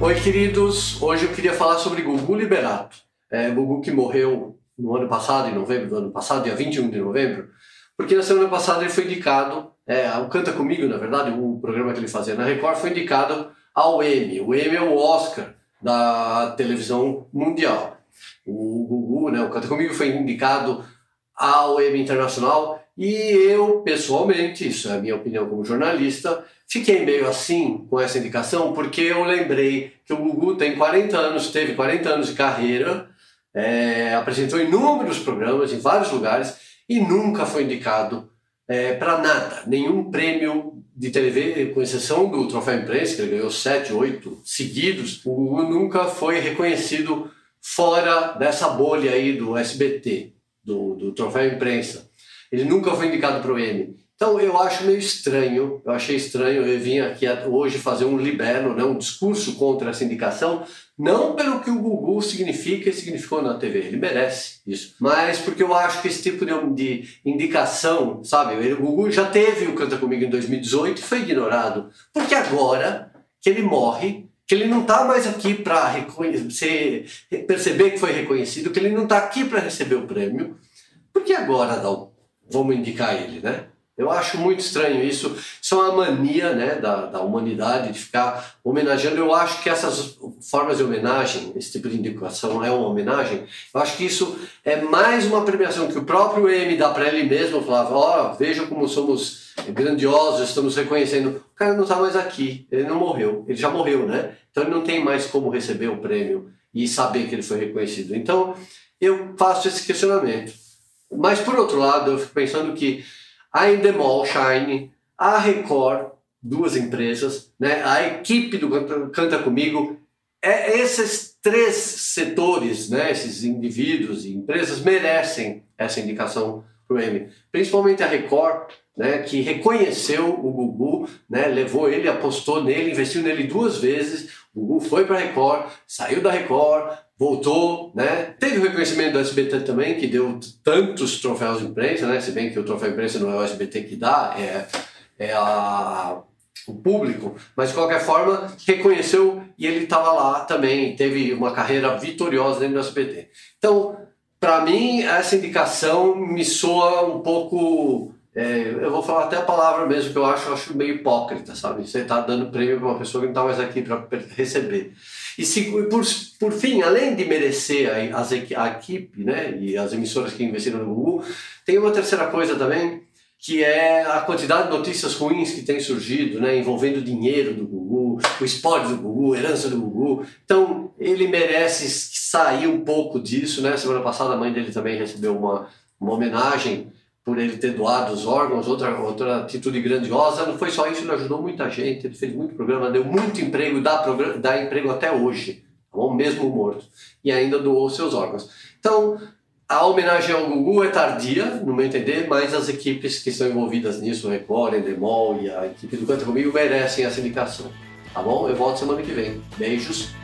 Oi, queridos. Hoje eu queria falar sobre Gugu Liberato. É, Gugu que morreu no ano passado, em novembro do ano passado, dia 21 de novembro, porque na semana passada ele foi indicado, é, o Canta Comigo, na verdade, o programa que ele fazia na Record, foi indicado ao Emmy. O Emmy é o Oscar da televisão mundial. O Gugu, né, o Canta Comigo, foi indicado ao Emmy Internacional e eu, pessoalmente, isso é a minha opinião como jornalista, fiquei meio assim com essa indicação porque eu lembrei que o Gugu tem 40 anos, teve 40 anos de carreira, é, apresentou inúmeros programas em vários lugares e nunca foi indicado é, para nada, nenhum prêmio de TV, com exceção do Troféu Imprensa, que ele ganhou sete, oito seguidos, o Gugu nunca foi reconhecido fora dessa bolha aí do SBT, do, do Troféu Imprensa. Ele nunca foi indicado para o Emmy. Então eu acho meio estranho, eu achei estranho, eu vim aqui hoje fazer um libelo, né, um discurso contra essa indicação, não pelo que o Gugu significa e significou na TV, ele merece isso, mas porque eu acho que esse tipo de, de indicação, sabe, o Gugu já teve o Canta Comigo em 2018 e foi ignorado, porque agora que ele morre, que ele não está mais aqui para perceber que foi reconhecido, que ele não está aqui para receber o prêmio, porque agora dá vamos indicar ele, né? Eu acho muito estranho isso. Isso é uma mania né, da, da humanidade de ficar homenageando. Eu acho que essas formas de homenagem, esse tipo de indicação é uma homenagem. Eu acho que isso é mais uma premiação que o próprio M dá para ele mesmo. Falava: Ó, oh, veja como somos grandiosos, estamos reconhecendo. O cara não está mais aqui, ele não morreu, ele já morreu, né? Então ele não tem mais como receber o prêmio e saber que ele foi reconhecido. Então eu faço esse questionamento. Mas por outro lado, eu fico pensando que a Endemol Shine, a Record, duas empresas, né? a equipe do Canta Comigo, é, esses três setores, né? esses indivíduos e empresas merecem essa indicação para o Emmy. Principalmente a Record, né, que reconheceu o Gugu, né, levou ele, apostou nele, investiu nele duas vezes. Gugu foi para a Record, saiu da Record, voltou, né? Teve o reconhecimento do SBT também, que deu tantos troféus de imprensa, né? Se bem que o troféu de imprensa não é o SBT que dá, é, é a, o público, mas de qualquer forma reconheceu e ele estava lá também, teve uma carreira vitoriosa dentro do SBT. Então, para mim, essa indicação me soa um pouco é, eu vou falar até a palavra mesmo que eu acho, eu acho meio hipócrita, sabe? Você está dando prêmio para uma pessoa que não está mais aqui para receber. E se, por, por fim, além de merecer a, as, a equipe né, e as emissoras que investiram no Google, tem uma terceira coisa também, que é a quantidade de notícias ruins que tem surgido, né, envolvendo o dinheiro do Google, o esporte do Google, a herança do Google. Então, ele merece sair um pouco disso. Né? Semana passada, a mãe dele também recebeu uma, uma homenagem por ele ter doado os órgãos, outra, outra atitude grandiosa. Não foi só isso, ele ajudou muita gente, ele fez muito programa, deu muito emprego, dá, dá emprego até hoje, tá bom? mesmo morto, e ainda doou seus órgãos. Então, a homenagem ao Gugu é tardia, no meu entender, mas as equipes que estão envolvidas nisso, o Record, Endemol e a equipe do Canta Comigo, merecem essa indicação. Tá bom? Eu volto semana que vem. Beijos.